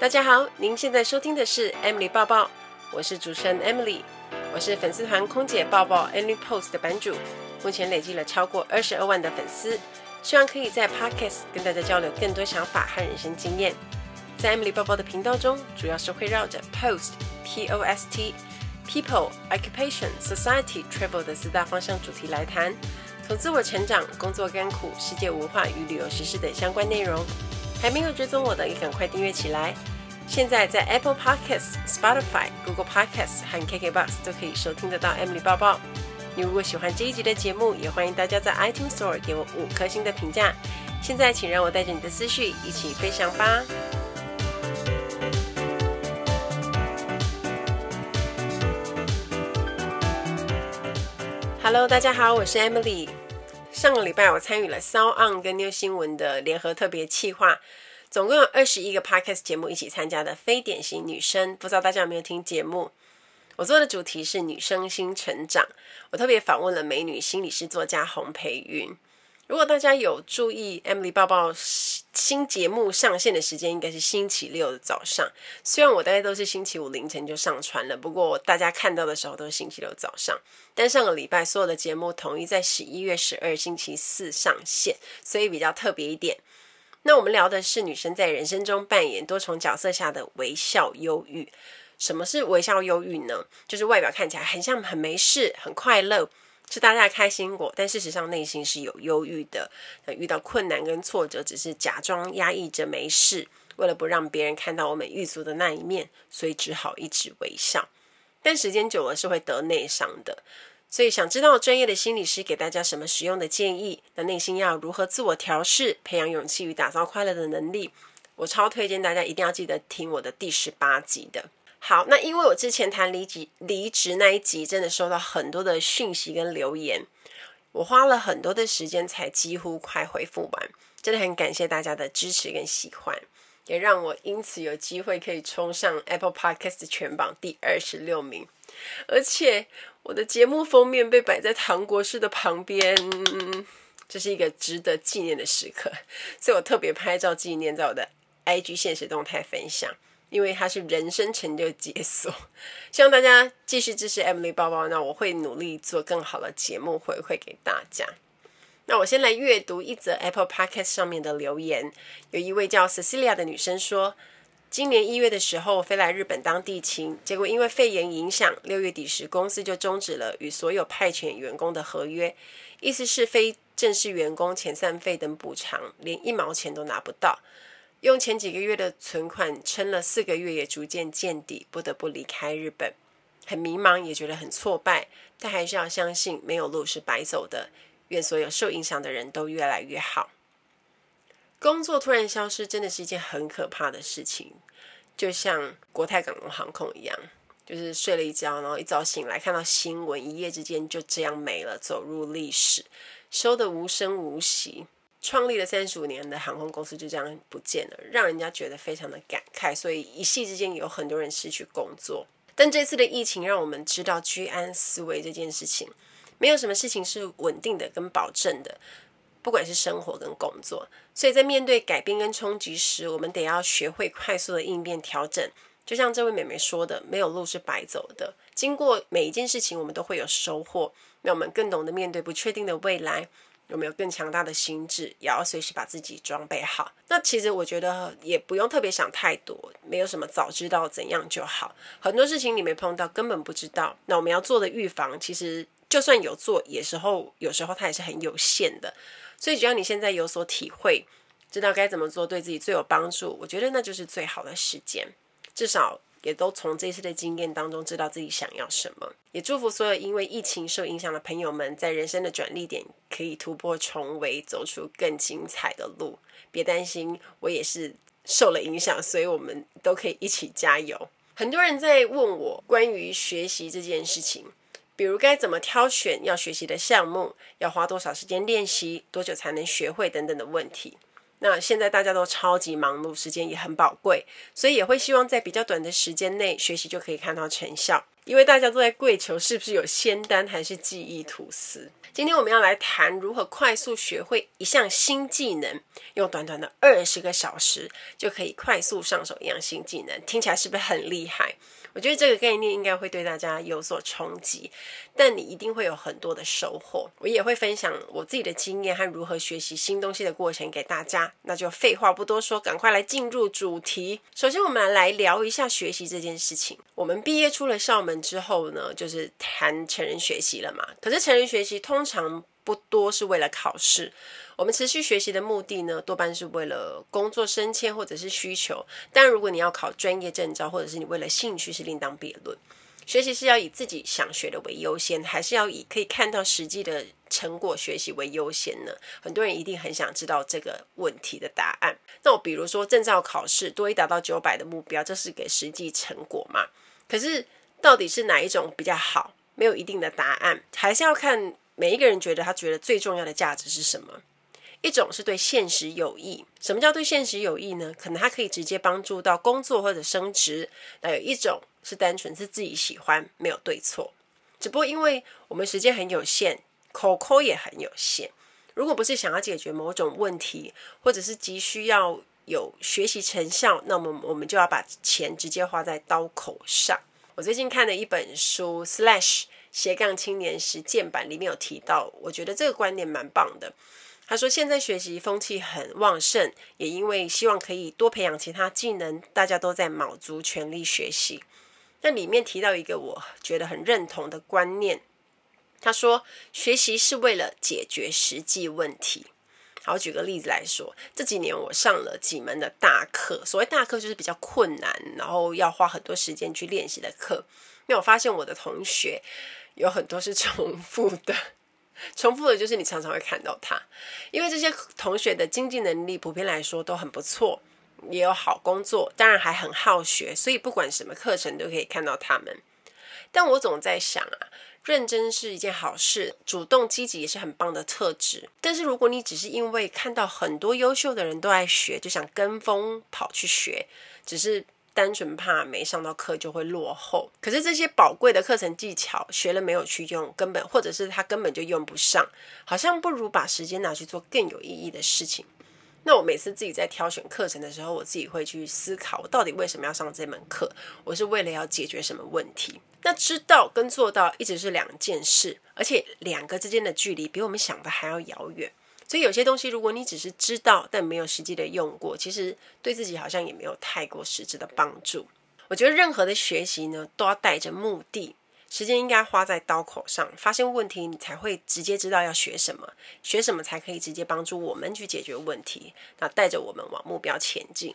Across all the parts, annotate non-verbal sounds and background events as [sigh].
大家好，您现在收听的是 Emily 抱抱，我是主持人 Emily，我是粉丝团空姐抱抱 Emily Post 的版主，目前累积了超过二十二万的粉丝，希望可以在 Podcast 跟大家交流更多想法和人生经验。在 Emily 抱抱的频道中，主要是会绕着 Post P O S T People Occupation Society Travel 的四大方向主题来谈，从自我成长、工作甘苦、世界文化与旅游时事等相关内容。还没有追踪我的，也赶快订阅起来。现在在 Apple Podcasts、Spotify、Google Podcasts 和 KKBox 都可以收听得到 Emily 报报。你如果喜欢这一集的节目，也欢迎大家在 iTunes Store 给我五颗星的评价。现在，请让我带着你的思绪一起飞翔吧。Hello，大家好，我是 Emily。上个礼拜我参与了 SoundOn 跟 New 新闻的联合特别企划，总共有二十一个 Podcast 节目一起参加的非典型女生，不知道大家有没有听节目？我做的主题是女生新成长，我特别访问了美女心理师作家洪培云。如果大家有注意 Emily 抱抱新节目上线的时间，应该是星期六的早上。虽然我大概都是星期五凌晨就上传了，不过大家看到的时候都是星期六早上。但上个礼拜所有的节目统一在十一月十二星期四上线，所以比较特别一点。那我们聊的是女生在人生中扮演多重角色下的微笑忧郁。什么是微笑忧郁呢？就是外表看起来很像很没事、很快乐。是大家开心果，但事实上内心是有忧郁的。遇到困难跟挫折，只是假装压抑着没事，为了不让别人看到我们狱卒的那一面，所以只好一直微笑。但时间久了是会得内伤的。所以想知道专业的心理师给大家什么实用的建议？那内心要如何自我调试，培养勇气与打造快乐的能力？我超推荐大家一定要记得听我的第十八集的。好，那因为我之前谈离职离职那一集，真的收到很多的讯息跟留言，我花了很多的时间才几乎快回复完，真的很感谢大家的支持跟喜欢，也让我因此有机会可以冲上 Apple Podcast 全榜第二十六名，而且我的节目封面被摆在唐国师的旁边，这是一个值得纪念的时刻，所以我特别拍照纪念，在我的 IG 现实动态分享。因为它是人生成就解锁，[laughs] 希望大家继续支持 Emily 包包，那我会努力做更好的节目回馈给大家。那我先来阅读一则 Apple Podcast 上面的留言，有一位叫 Cecilia 的女生说，今年一月的时候飞来日本当地勤，结果因为肺炎影响，六月底时公司就终止了与所有派遣员工的合约，意思是非正式员工遣散费等补偿连一毛钱都拿不到。用前几个月的存款撑了四个月，也逐渐见底，不得不离开日本，很迷茫，也觉得很挫败，但还是要相信没有路是白走的。愿所有受影响的人都越来越好。工作突然消失，真的是一件很可怕的事情，就像国泰港龙航空一样，就是睡了一觉，然后一早醒来看到新闻，一夜之间就这样没了，走入历史，收得无声无息。创立了三十五年的航空公司就这样不见了，让人家觉得非常的感慨。所以一夕之间有很多人失去工作。但这次的疫情让我们知道居安思危这件事情，没有什么事情是稳定的跟保证的，不管是生活跟工作。所以在面对改变跟冲击时，我们得要学会快速的应变调整。就像这位美眉说的，没有路是白走的。经过每一件事情，我们都会有收获，让我们更懂得面对不确定的未来。有没有更强大的心智，也要随时把自己装备好。那其实我觉得也不用特别想太多，没有什么早知道怎样就好。很多事情你没碰到，根本不知道。那我们要做的预防，其实就算有做，有时候有时候它也是很有限的。所以只要你现在有所体会，知道该怎么做对自己最有帮助，我觉得那就是最好的时间。至少。也都从这次的经验当中知道自己想要什么，也祝福所有因为疫情受影响的朋友们，在人生的转捩点可以突破重围，走出更精彩的路。别担心，我也是受了影响，所以我们都可以一起加油。很多人在问我关于学习这件事情，比如该怎么挑选要学习的项目，要花多少时间练习，多久才能学会等等的问题。那现在大家都超级忙碌，时间也很宝贵，所以也会希望在比较短的时间内学习就可以看到成效。因为大家都在跪求是不是有仙丹还是记忆吐司。今天我们要来谈如何快速学会一项新技能，用短短的二十个小时就可以快速上手一样新技能，听起来是不是很厉害？我觉得这个概念应该会对大家有所冲击，但你一定会有很多的收获。我也会分享我自己的经验和如何学习新东西的过程给大家。那就废话不多说，赶快来进入主题。首先，我们来聊一下学习这件事情。我们毕业出了校门之后呢，就是谈成人学习了嘛。可是成人学习通常不多是为了考试。我们持续学习的目的呢，多半是为了工作升迁或者是需求。但如果你要考专业证照，或者是你为了兴趣，是另当别论。学习是要以自己想学的为优先，还是要以可以看到实际的成果学习为优先呢？很多人一定很想知道这个问题的答案。那我比如说证照考试多一达到九百的目标，这是给实际成果嘛？可是到底是哪一种比较好？没有一定的答案，还是要看每一个人觉得他觉得最重要的价值是什么。一种是对现实有益，什么叫对现实有益呢？可能它可以直接帮助到工作或者升职。那有一种是单纯是自己喜欢，没有对错。只不过因为我们时间很有限，口口也很有限。如果不是想要解决某种问题，或者是急需要有学习成效，那么我们就要把钱直接花在刀口上。我最近看的一本书《Slash 斜杠青年实践版》里面有提到，我觉得这个观念蛮棒的。他说：“现在学习风气很旺盛，也因为希望可以多培养其他技能，大家都在卯足全力学习。那里面提到一个我觉得很认同的观念，他说学习是为了解决实际问题。好，举个例子来说，这几年我上了几门的大课，所谓大课就是比较困难，然后要花很多时间去练习的课。因为我发现我的同学有很多是重复的。”重复的就是你常常会看到他，因为这些同学的经济能力普遍来说都很不错，也有好工作，当然还很好学，所以不管什么课程都可以看到他们。但我总在想啊，认真是一件好事，主动积极也是很棒的特质。但是如果你只是因为看到很多优秀的人都爱学，就想跟风跑去学，只是。单纯怕没上到课就会落后，可是这些宝贵的课程技巧学了没有去用，根本或者是他根本就用不上，好像不如把时间拿去做更有意义的事情。那我每次自己在挑选课程的时候，我自己会去思考，我到底为什么要上这门课？我是为了要解决什么问题？那知道跟做到一直是两件事，而且两个之间的距离比我们想的还要遥远。所以有些东西，如果你只是知道，但没有实际的用过，其实对自己好像也没有太过实质的帮助。我觉得任何的学习呢，都要带着目的，时间应该花在刀口上。发现问题，你才会直接知道要学什么，学什么才可以直接帮助我们去解决问题。那带着我们往目标前进，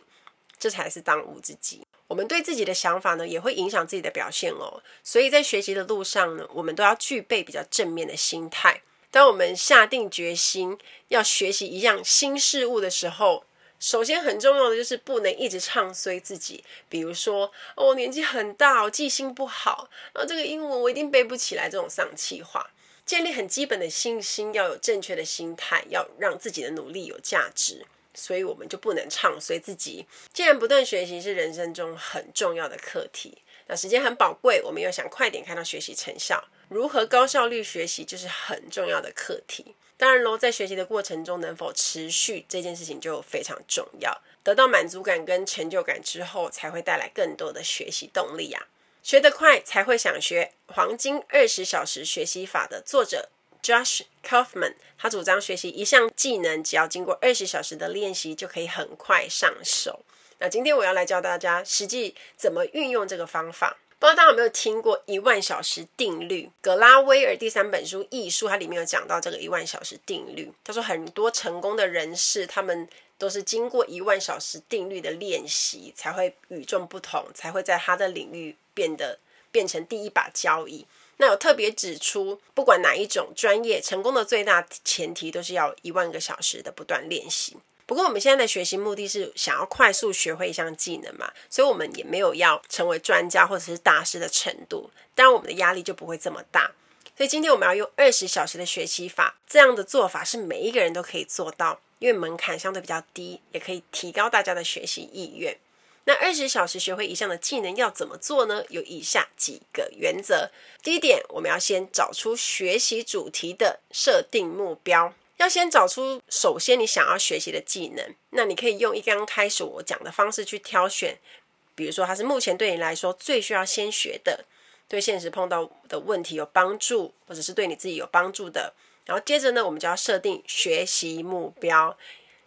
这才是当务之急。我们对自己的想法呢，也会影响自己的表现哦。所以在学习的路上呢，我们都要具备比较正面的心态。当我们下定决心要学习一样新事物的时候，首先很重要的就是不能一直唱衰自己。比如说，哦，我年纪很大，我记性不好，然后这个英文我一定背不起来，这种丧气话。建立很基本的信心，要有正确的心态，要让自己的努力有价值。所以我们就不能唱衰自己。既然不断学习是人生中很重要的课题，那时间很宝贵，我们又想快点看到学习成效。如何高效率学习就是很重要的课题。当然喽，在学习的过程中能否持续这件事情就非常重要。得到满足感跟成就感之后，才会带来更多的学习动力呀。学得快才会想学。黄金二十小时学习法的作者 Josh Kaufman，他主张学习一项技能，只要经过二十小时的练习，就可以很快上手。那今天我要来教大家实际怎么运用这个方法。不知道大家有没有听过一万小时定律？格拉威尔第三本书《艺术》，它里面有讲到这个一万小时定律。他说，很多成功的人士，他们都是经过一万小时定律的练习，才会与众不同，才会在他的领域变得变成第一把交椅。那有特别指出，不管哪一种专业，成功的最大前提都是要一万个小时的不断练习。不过我们现在的学习目的是想要快速学会一项技能嘛，所以我们也没有要成为专家或者是大师的程度，当然我们的压力就不会这么大。所以今天我们要用二十小时的学习法，这样的做法是每一个人都可以做到，因为门槛相对比较低，也可以提高大家的学习意愿。那二十小时学会一项的技能要怎么做呢？有以下几个原则。第一点，我们要先找出学习主题的设定目标，要先找出首先你想要学习的技能。那你可以用一刚开始我讲的方式去挑选，比如说它是目前对你来说最需要先学的，对现实碰到的问题有帮助，或者是对你自己有帮助的。然后接着呢，我们就要设定学习目标。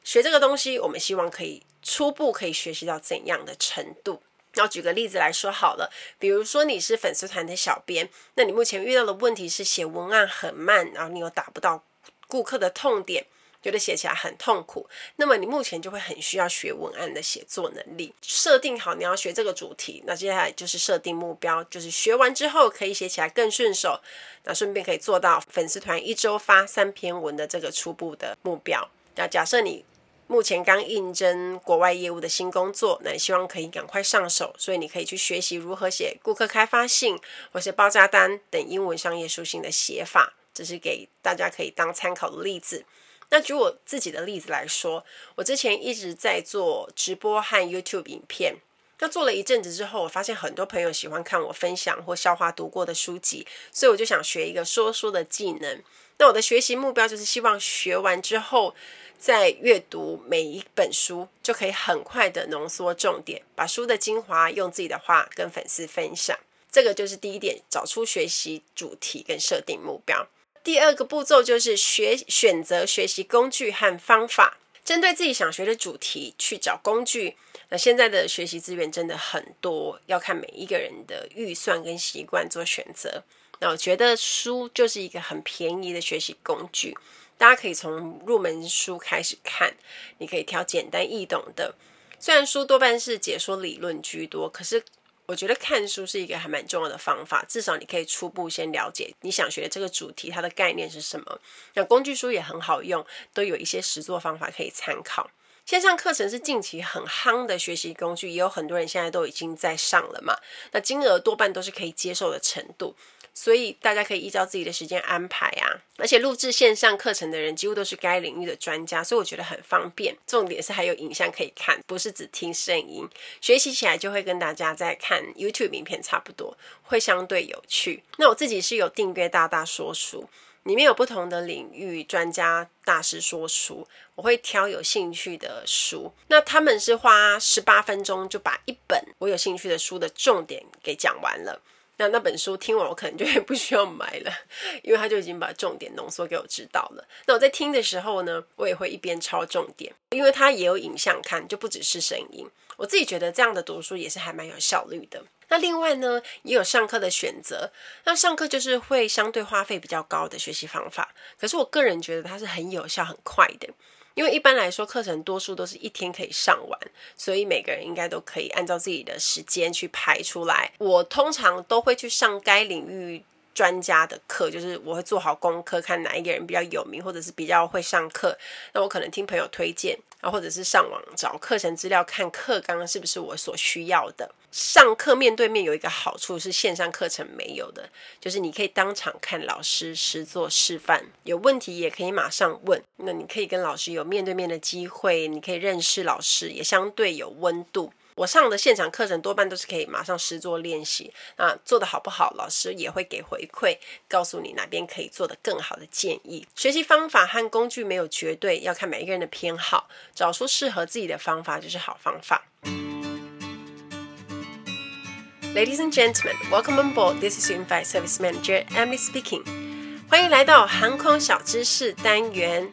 学这个东西，我们希望可以初步可以学习到怎样的程度？然后举个例子来说好了，比如说你是粉丝团的小编，那你目前遇到的问题是写文案很慢，然后你又打不到顾客的痛点，觉得写起来很痛苦，那么你目前就会很需要学文案的写作能力。设定好你要学这个主题，那接下来就是设定目标，就是学完之后可以写起来更顺手，那顺便可以做到粉丝团一周发三篇文的这个初步的目标。那假设你目前刚应征国外业务的新工作，那你希望可以赶快上手，所以你可以去学习如何写顾客开发信或是报价单等英文商业书信的写法，这是给大家可以当参考的例子。那举我自己的例子来说，我之前一直在做直播和 YouTube 影片。那做了一阵子之后，我发现很多朋友喜欢看我分享或消化读过的书籍，所以我就想学一个说书的技能。那我的学习目标就是希望学完之后，在阅读每一本书就可以很快的浓缩重点，把书的精华用自己的话跟粉丝分享。这个就是第一点，找出学习主题跟设定目标。第二个步骤就是学选择学习工具和方法，针对自己想学的主题去找工具。那现在的学习资源真的很多，要看每一个人的预算跟习惯做选择。那我觉得书就是一个很便宜的学习工具，大家可以从入门书开始看，你可以挑简单易懂的。虽然书多半是解说理论居多，可是。我觉得看书是一个还蛮重要的方法，至少你可以初步先了解你想学的这个主题，它的概念是什么。那工具书也很好用，都有一些实作方法可以参考。线上课程是近期很夯的学习工具，也有很多人现在都已经在上了嘛。那金额多半都是可以接受的程度。所以大家可以依照自己的时间安排啊，而且录制线上课程的人几乎都是该领域的专家，所以我觉得很方便。重点是还有影像可以看，不是只听声音，学习起来就会跟大家在看 YouTube 影片差不多，会相对有趣。那我自己是有订阅大大说书，里面有不同的领域专家大师说书，我会挑有兴趣的书。那他们是花十八分钟就把一本我有兴趣的书的重点给讲完了。那那本书听完，我可能就也不需要买了，因为他就已经把重点浓缩给我知道了。那我在听的时候呢，我也会一边抄重点，因为它也有影像看，就不只是声音。我自己觉得这样的读书也是还蛮有效率的。那另外呢，也有上课的选择。那上课就是会相对花费比较高的学习方法，可是我个人觉得它是很有效、很快的。因为一般来说，课程多数都是一天可以上完，所以每个人应该都可以按照自己的时间去排出来。我通常都会去上该领域专家的课，就是我会做好功课，看哪一个人比较有名，或者是比较会上课。那我可能听朋友推荐。啊，或者是上网找课程资料，看课纲是不是我所需要的。上课面对面有一个好处是线上课程没有的，就是你可以当场看老师实作示范，有问题也可以马上问。那你可以跟老师有面对面的机会，你可以认识老师，也相对有温度。我上的现场课程多半都是可以马上实作练习，啊，做得好不好，老师也会给回馈，告诉你哪边可以做得更好的建议。学习方法和工具没有绝对，要看每一个人的偏好，找出适合自己的方法就是好方法。Ladies and gentlemen, welcome on board. This is your in-flight service manager Emily speaking. 欢迎来到航空小知识单元。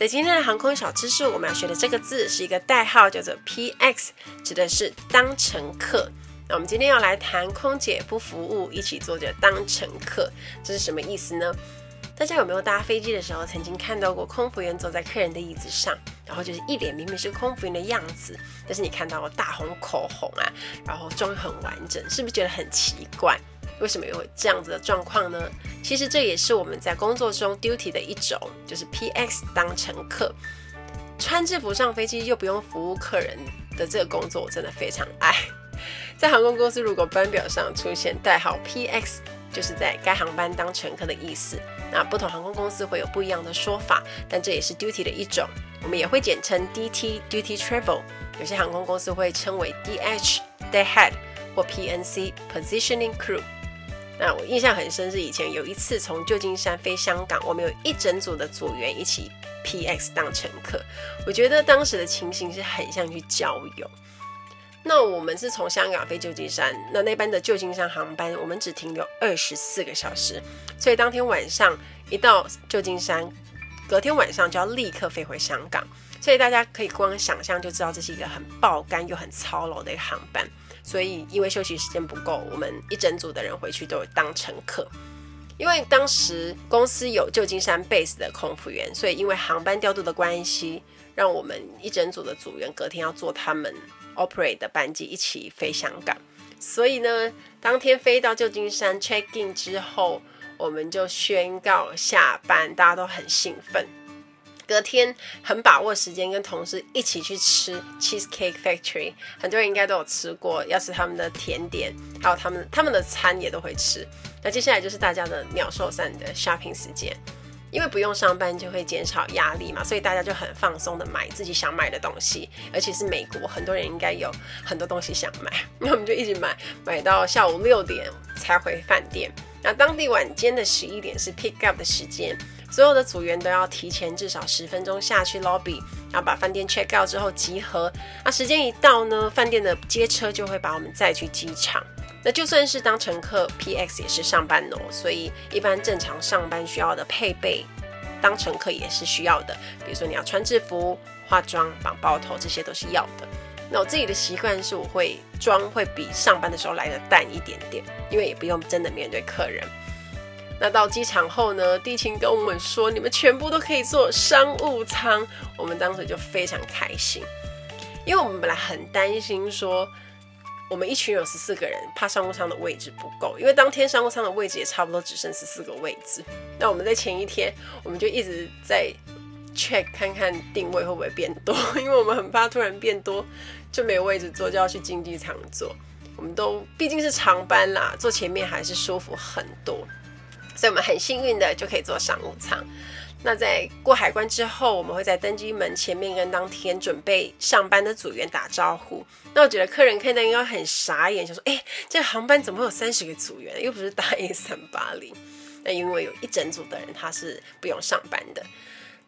在今天的航空小知识，我们要学的这个字是一个代号，叫做 PX，指的是当乘客。那我们今天要来谈空姐不服务，一起坐着当乘客，这是什么意思呢？大家有没有搭飞机的时候，曾经看到过空服员坐在客人的椅子上，然后就是一脸明明是空服员的样子，但是你看到大红口红啊，然后妆很完整，是不是觉得很奇怪？为什么有这样子的状况呢？其实这也是我们在工作中 duty 的一种，就是 PX 当乘客，穿制服上飞机又不用服务客人的这个工作，我真的非常爱。[laughs] 在航空公司，如果班表上出现代号 PX，就是在该航班当乘客的意思。那不同航空公司会有不一样的说法，但这也是 duty 的一种，我们也会简称 DT Duty Travel。有些航空公司会称为 DH day head 或 PNC Positioning Crew。那我印象很深，是以前有一次从旧金山飞香港，我们有一整组的组员一起 PX 当乘客。我觉得当时的情形是很像去郊游。那我们是从香港飞旧金山，那那班的旧金山航班，我们只停留二十四个小时，所以当天晚上一到旧金山，隔天晚上就要立刻飞回香港。所以大家可以光想象就知道，这是一个很爆肝又很操劳的一个航班。所以，因为休息时间不够，我们一整组的人回去都有当乘客。因为当时公司有旧金山 base 的空服员，所以因为航班调度的关系，让我们一整组的组员隔天要坐他们 operate 的班机一起飞香港。所以呢，当天飞到旧金山 check in 之后，我们就宣告下班，大家都很兴奋。隔天很把握时间，跟同事一起去吃 Cheesecake Factory，很多人应该都有吃过，要吃他们的甜点，还有他们他们的餐也都会吃。那接下来就是大家的鸟兽散的 shopping 时间，因为不用上班就会减少压力嘛，所以大家就很放松的买自己想买的东西，而且是美国，很多人应该有很多东西想买，[laughs] 那我们就一直买，买到下午六点才回饭店。那当地晚间的十一点是 pick up 的时间。所有的组员都要提前至少十分钟下去 lobby，然后把饭店 check out 之后集合。那时间一到呢，饭店的接车就会把我们载去机场。那就算是当乘客，PX 也是上班哦，所以一般正常上班需要的配备，当乘客也是需要的。比如说你要穿制服、化妆、绑包头，这些都是要的。那我自己的习惯是，我会妆会比上班的时候来的淡一点点，因为也不用真的面对客人。那到机场后呢，地勤跟我们说，你们全部都可以坐商务舱，我们当时就非常开心，因为我们本来很担心说，我们一群有十四个人，怕商务舱的位置不够，因为当天商务舱的位置也差不多只剩十四个位置。那我们在前一天，我们就一直在 check 看看定位会不会变多，因为我们很怕突然变多就没有位置坐，就要去经济舱坐。我们都毕竟是长班啦，坐前面还是舒服很多。所以我们很幸运的就可以坐商务舱。那在过海关之后，我们会在登机门前面跟当天准备上班的组员打招呼。那我觉得客人看到应该很傻眼，想说：“哎，这航班怎么会有三十个组员？又不是大 A 三八零。”那因为有一整组的人他是不用上班的。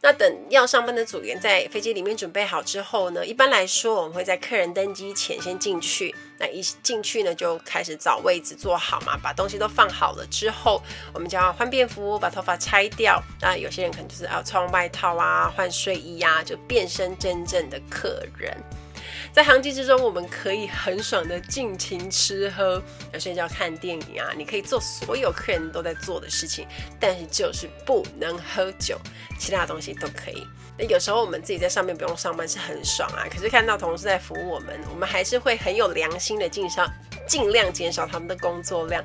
那等要上班的组员在飞机里面准备好之后呢，一般来说我们会在客人登机前先进去。那一进去呢，就开始找位置坐好嘛，把东西都放好了之后，我们就要换便服，把头发拆掉。那有些人可能就是要穿外套啊，换睡衣啊，就变身真正的客人。在航机之中，我们可以很爽的尽情吃喝，要睡觉、看电影啊，你可以做所有客人都在做的事情，但是就是不能喝酒，其他东西都可以。那有时候我们自己在上面不用上班是很爽啊，可是看到同事在服务我们，我们还是会很有良心的尽少尽量减少他们的工作量。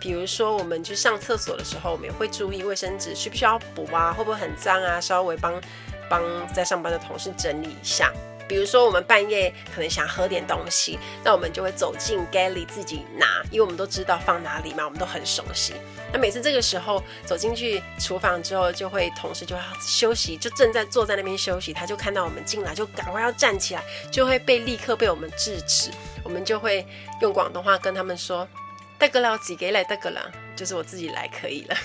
比如说我们去上厕所的时候，我们也会注意卫生纸需不需要补啊，会不会很脏啊，稍微帮帮在上班的同事整理一下。比如说，我们半夜可能想喝点东西，那我们就会走进 galley 自己拿，因为我们都知道放哪里嘛，我们都很熟悉。那每次这个时候走进去厨房之后，就会同事就要休息，就正在坐在那边休息，他就看到我们进来，就赶快要站起来，就会被立刻被我们制止。我们就会用广东话跟他们说：“大哥了，自己来，大哥了，就是我自己来可以了。”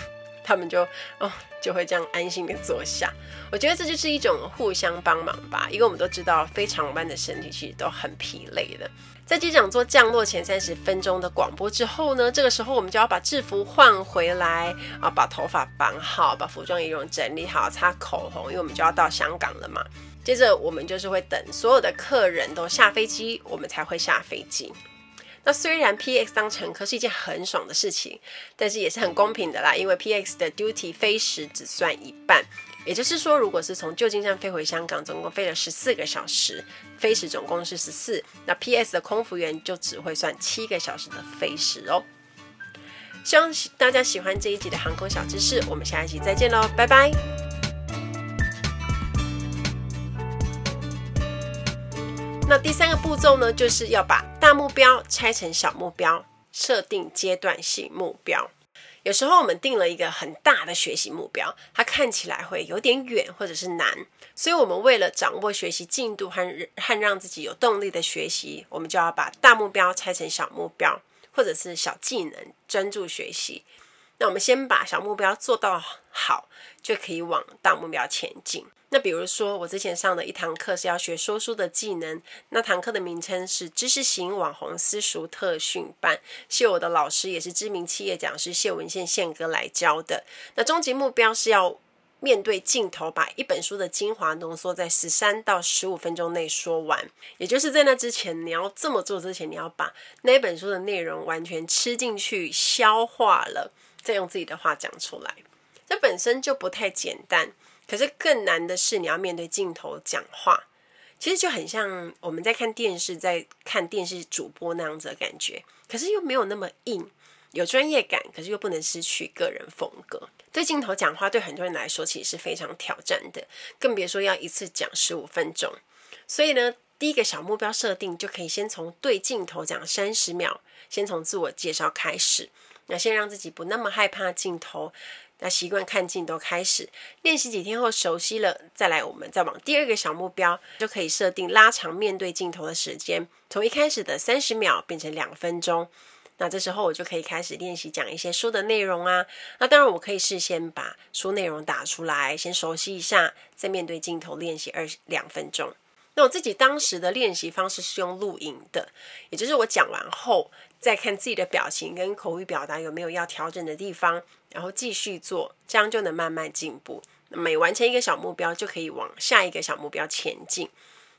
他们就哦，就会这样安心的坐下。我觉得这就是一种互相帮忙吧，因为我们都知道非常班的身体其实都很疲累的。在机长做降落前三十分钟的广播之后呢，这个时候我们就要把制服换回来啊，把头发绑好，把服装仪容整理好，擦口红，因为我们就要到香港了嘛。接着我们就是会等所有的客人都下飞机，我们才会下飞机。那虽然 PX 当乘客是一件很爽的事情，但是也是很公平的啦，因为 PX 的 duty 飞时只算一半，也就是说，如果是从旧金山飞回香港，总共飞了十四个小时，飞时总共是十四，那 PS 的空服员就只会算七个小时的飞时哦。希望大家喜欢这一集的航空小知识，我们下一集再见喽，拜拜。那第三个步骤呢，就是要把大目标拆成小目标，设定阶段性目标。有时候我们定了一个很大的学习目标，它看起来会有点远或者是难，所以，我们为了掌握学习进度和和让自己有动力的学习，我们就要把大目标拆成小目标，或者是小技能，专注学习。那我们先把小目标做到好，就可以往大目标前进。那比如说，我之前上的一堂课是要学说书的技能，那堂课的名称是知识型网红私塾特训班，是我的老师也是知名企业讲师谢文宪宪哥来教的。那终极目标是要面对镜头，把一本书的精华浓缩在十三到十五分钟内说完。也就是在那之前，你要这么做之前，你要把那本书的内容完全吃进去、消化了，再用自己的话讲出来。这本身就不太简单。可是更难的是，你要面对镜头讲话，其实就很像我们在看电视，在看电视主播那样子的感觉。可是又没有那么硬，有专业感，可是又不能失去个人风格。对镜头讲话，对很多人来说其实是非常挑战的，更别说要一次讲十五分钟。所以呢，第一个小目标设定就可以先从对镜头讲三十秒，先从自我介绍开始，那先让自己不那么害怕镜头。那习惯看镜头开始练习几天后熟悉了，再来我们再往第二个小目标，就可以设定拉长面对镜头的时间，从一开始的三十秒变成两分钟。那这时候我就可以开始练习讲一些书的内容啊。那当然我可以事先把书内容打出来，先熟悉一下，再面对镜头练习二两分钟。那我自己当时的练习方式是用录影的，也就是我讲完后。再看自己的表情跟口语表达有没有要调整的地方，然后继续做，这样就能慢慢进步。每完成一个小目标，就可以往下一个小目标前进。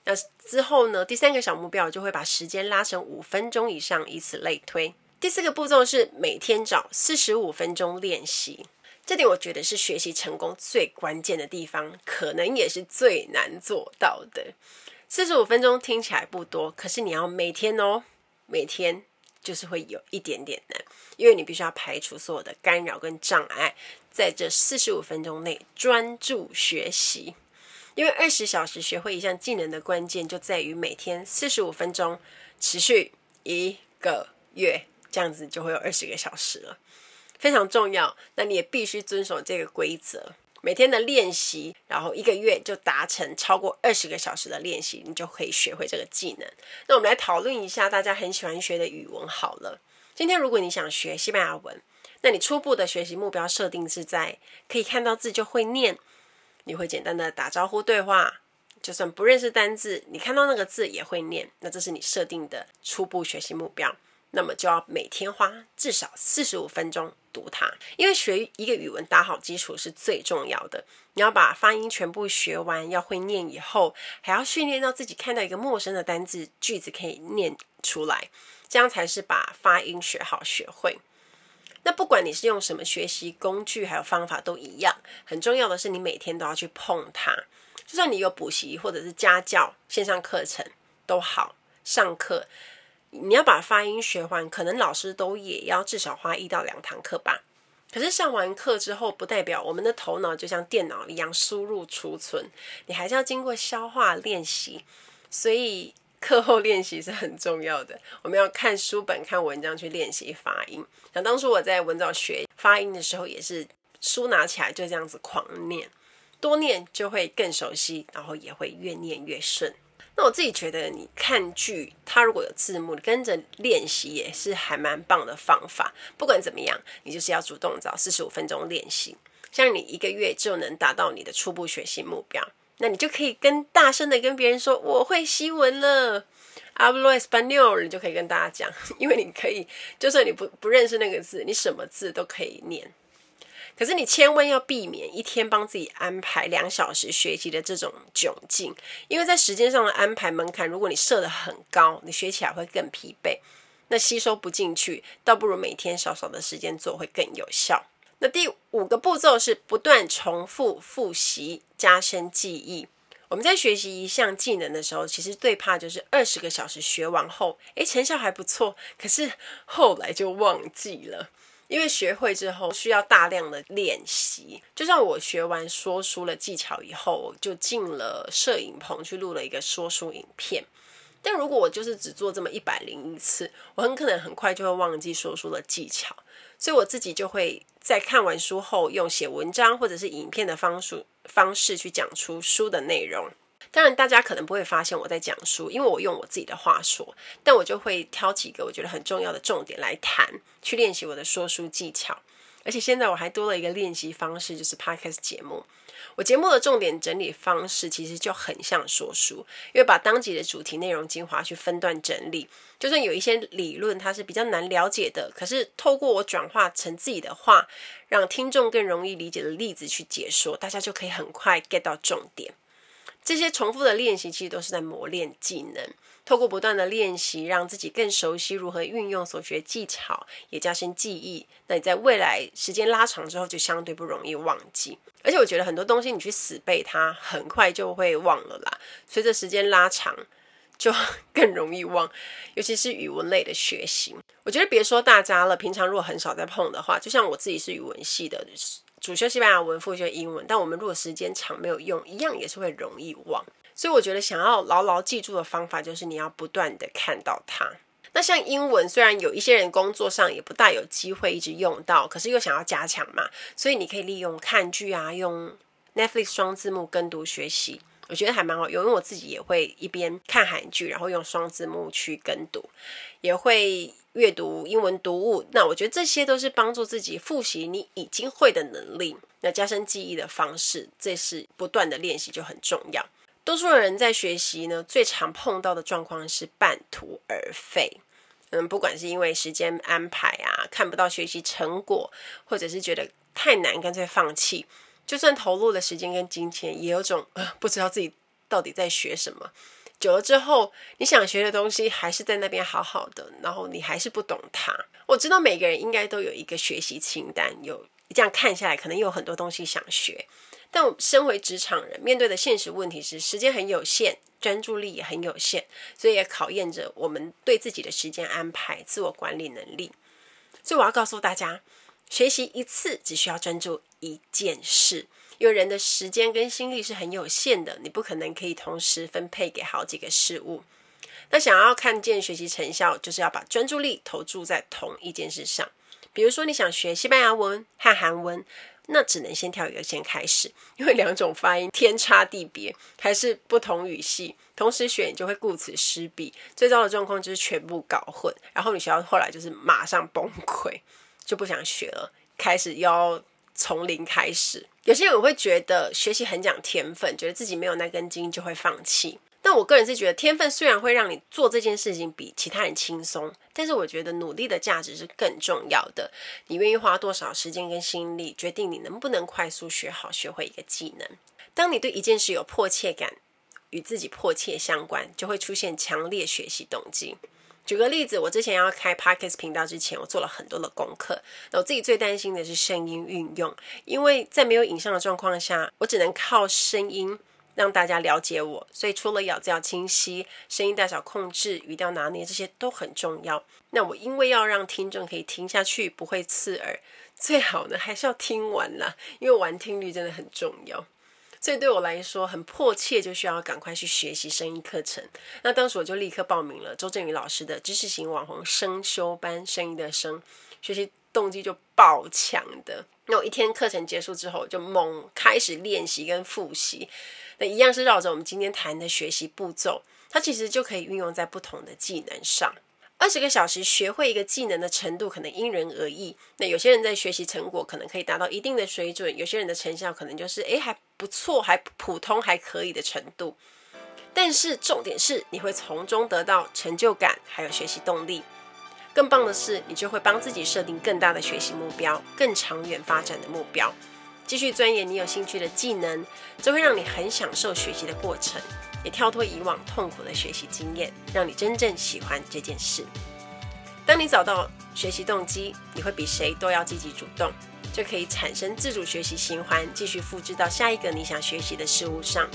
那之后呢，第三个小目标就会把时间拉成五分钟以上，以此类推。第四个步骤是每天找四十五分钟练习，这点我觉得是学习成功最关键的地方，可能也是最难做到的。四十五分钟听起来不多，可是你要每天哦，每天。就是会有一点点难，因为你必须要排除所有的干扰跟障碍，在这四十五分钟内专注学习。因为二十小时学会一项技能的关键就在于每天四十五分钟，持续一个月，这样子就会有二十个小时了，非常重要。那你也必须遵守这个规则。每天的练习，然后一个月就达成超过二十个小时的练习，你就可以学会这个技能。那我们来讨论一下大家很喜欢学的语文好了。今天如果你想学西班牙文，那你初步的学习目标设定是在可以看到字就会念，你会简单的打招呼对话，就算不认识单字，你看到那个字也会念，那这是你设定的初步学习目标。那么就要每天花至少四十五分钟读它，因为学一个语文打好基础是最重要的。你要把发音全部学完，要会念以后，还要训练到自己看到一个陌生的单字句子可以念出来，这样才是把发音学好学会。那不管你是用什么学习工具还有方法都一样，很重要的是你每天都要去碰它。就算你有补习或者是家教线上课程都好，上课。你要把发音学完，可能老师都也要至少花一到两堂课吧。可是上完课之后，不代表我们的头脑就像电脑一样输入储存，你还是要经过消化练习。所以课后练习是很重要的。[laughs] 我们要看书本、看文章去练习发音。那当初我在文藻学发音的时候，也是书拿起来就这样子狂念，多念就会更熟悉，然后也会越念越顺。我自己觉得，你看剧，它如果有字幕，跟着练习也是还蛮棒的方法。不管怎么样，你就是要主动找四十五分钟练习，像你一个月就能达到你的初步学习目标。那你就可以跟大声的跟别人说：“我会西文了，hablo español。”你就可以跟大家讲，因为你可以，就算你不不认识那个字，你什么字都可以念。可是你千万要避免一天帮自己安排两小时学习的这种窘境，因为在时间上的安排门槛，如果你设得很高，你学起来会更疲惫，那吸收不进去，倒不如每天少少的时间做会更有效。那第五个步骤是不断重复复习，加深记忆。我们在学习一项技能的时候，其实最怕就是二十个小时学完后，诶，成效还不错，可是后来就忘记了。因为学会之后需要大量的练习，就像我学完说书的技巧以后，我就进了摄影棚去录了一个说书影片。但如果我就是只做这么一百零一次，我很可能很快就会忘记说书的技巧，所以我自己就会在看完书后，用写文章或者是影片的方式方式去讲出书的内容。当然，大家可能不会发现我在讲书，因为我用我自己的话说，但我就会挑几个我觉得很重要的重点来谈，去练习我的说书技巧。而且现在我还多了一个练习方式，就是 Podcast 节目。我节目的重点整理方式其实就很像说书，因为把当集的主题内容精华去分段整理，就算有一些理论它是比较难了解的，可是透过我转化成自己的话，让听众更容易理解的例子去解说，大家就可以很快 get 到重点。这些重复的练习其实都是在磨练技能，透过不断的练习，让自己更熟悉如何运用所学技巧，也加深记忆。那你在未来时间拉长之后，就相对不容易忘记。而且我觉得很多东西你去死背它，很快就会忘了啦。随着时间拉长，就 [laughs] 更容易忘，尤其是语文类的学习。我觉得别说大家了，平常如果很少在碰的话，就像我自己是语文系的。主修西班牙文，副修英文，但我们如果时间长没有用，一样也是会容易忘。所以我觉得想要牢牢记住的方法，就是你要不断的看到它。那像英文，虽然有一些人工作上也不大有机会一直用到，可是又想要加强嘛，所以你可以利用看剧啊，用 Netflix 双字幕跟读学习，我觉得还蛮好用。因为我自己也会一边看韩剧，然后用双字幕去跟读，也会。阅读英文读物，那我觉得这些都是帮助自己复习你已经会的能力，那加深记忆的方式，这是不断的练习就很重要。多数人在学习呢，最常碰到的状况是半途而废。嗯，不管是因为时间安排啊，看不到学习成果，或者是觉得太难，干脆放弃。就算投入了时间跟金钱，也有种，呃，不知道自己到底在学什么。久了之后，你想学的东西还是在那边好好的，然后你还是不懂它。我知道每个人应该都有一个学习清单，有这样看下来，可能有很多东西想学。但我身为职场人，面对的现实问题是时间很有限，专注力也很有限，所以也考验着我们对自己的时间安排、自我管理能力。所以我要告诉大家，学习一次只需要专注一件事。因为人的时间跟心力是很有限的，你不可能可以同时分配给好几个事物。那想要看见学习成效，就是要把专注力投注在同一件事上。比如说，你想学西班牙文和韩文，那只能先挑一个先开始，因为两种发音天差地别，还是不同语系，同时选就会顾此失彼。最糟的状况就是全部搞混，然后你学到后来就是马上崩溃，就不想学了，开始要从零开始。有些人会觉得学习很讲天分，觉得自己没有那根筋就会放弃。但我个人是觉得，天分虽然会让你做这件事情比其他人轻松，但是我觉得努力的价值是更重要的。你愿意花多少时间跟心力，决定你能不能快速学好、学会一个技能。当你对一件事有迫切感，与自己迫切相关，就会出现强烈学习动机。举个例子，我之前要开 Podcast 频道之前，我做了很多的功课。那我自己最担心的是声音运用，因为在没有影像的状况下，我只能靠声音让大家了解我。所以除了咬字要清晰，声音大小控制、语调拿捏这些都很重要。那我因为要让听众可以听下去，不会刺耳，最好呢还是要听完啦，因为完听率真的很重要。所以对我来说很迫切，就需要赶快去学习声音课程。那当时我就立刻报名了周正宇老师的知识型网红声修班，声音的声，学习动机就爆强的。那我一天课程结束之后，就猛开始练习跟复习。那一样是绕着我们今天谈的学习步骤，它其实就可以运用在不同的技能上。二十个小时学会一个技能的程度可能因人而异。那有些人在学习成果可能可以达到一定的水准，有些人的成效可能就是诶还不错，还普通还可以的程度。但是重点是你会从中得到成就感，还有学习动力。更棒的是，你就会帮自己设定更大的学习目标，更长远发展的目标，继续钻研你有兴趣的技能，这会让你很享受学习的过程。也跳脱以往痛苦的学习经验，让你真正喜欢这件事。当你找到学习动机，你会比谁都要积极主动，就可以产生自主学习循环，继续复制到下一个你想学习的事物上。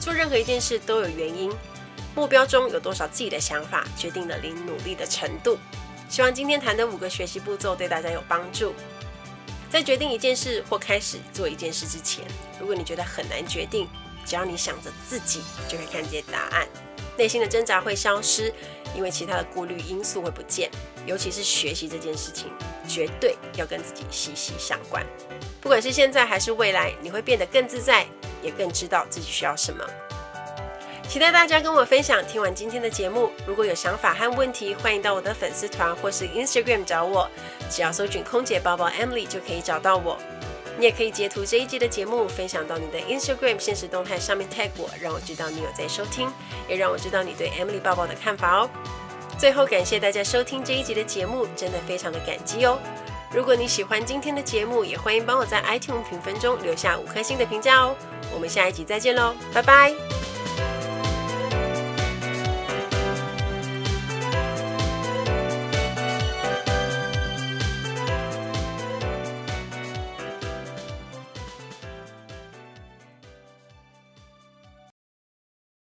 做任何一件事都有原因，目标中有多少自己的想法，决定了你努力的程度。希望今天谈的五个学习步骤对大家有帮助。在决定一件事或开始做一件事之前，如果你觉得很难决定，只要你想着自己，就会看见答案。内心的挣扎会消失，因为其他的顾虑因素会不见。尤其是学习这件事情，绝对要跟自己息息相关。不管是现在还是未来，你会变得更自在，也更知道自己需要什么。期待大家跟我分享。听完今天的节目，如果有想法和问题，欢迎到我的粉丝团或是 Instagram 找我，只要搜寻空姐包包 Emily 就可以找到我。你也可以截图这一集的节目，分享到你的 Instagram 现实动态上面 tag 我，让我知道你有在收听，也让我知道你对 Emily 抱抱的看法哦。最后，感谢大家收听这一集的节目，真的非常的感激哦。如果你喜欢今天的节目，也欢迎帮我在 iTunes 评分中留下五颗星的评价哦。我们下一集再见喽，拜拜。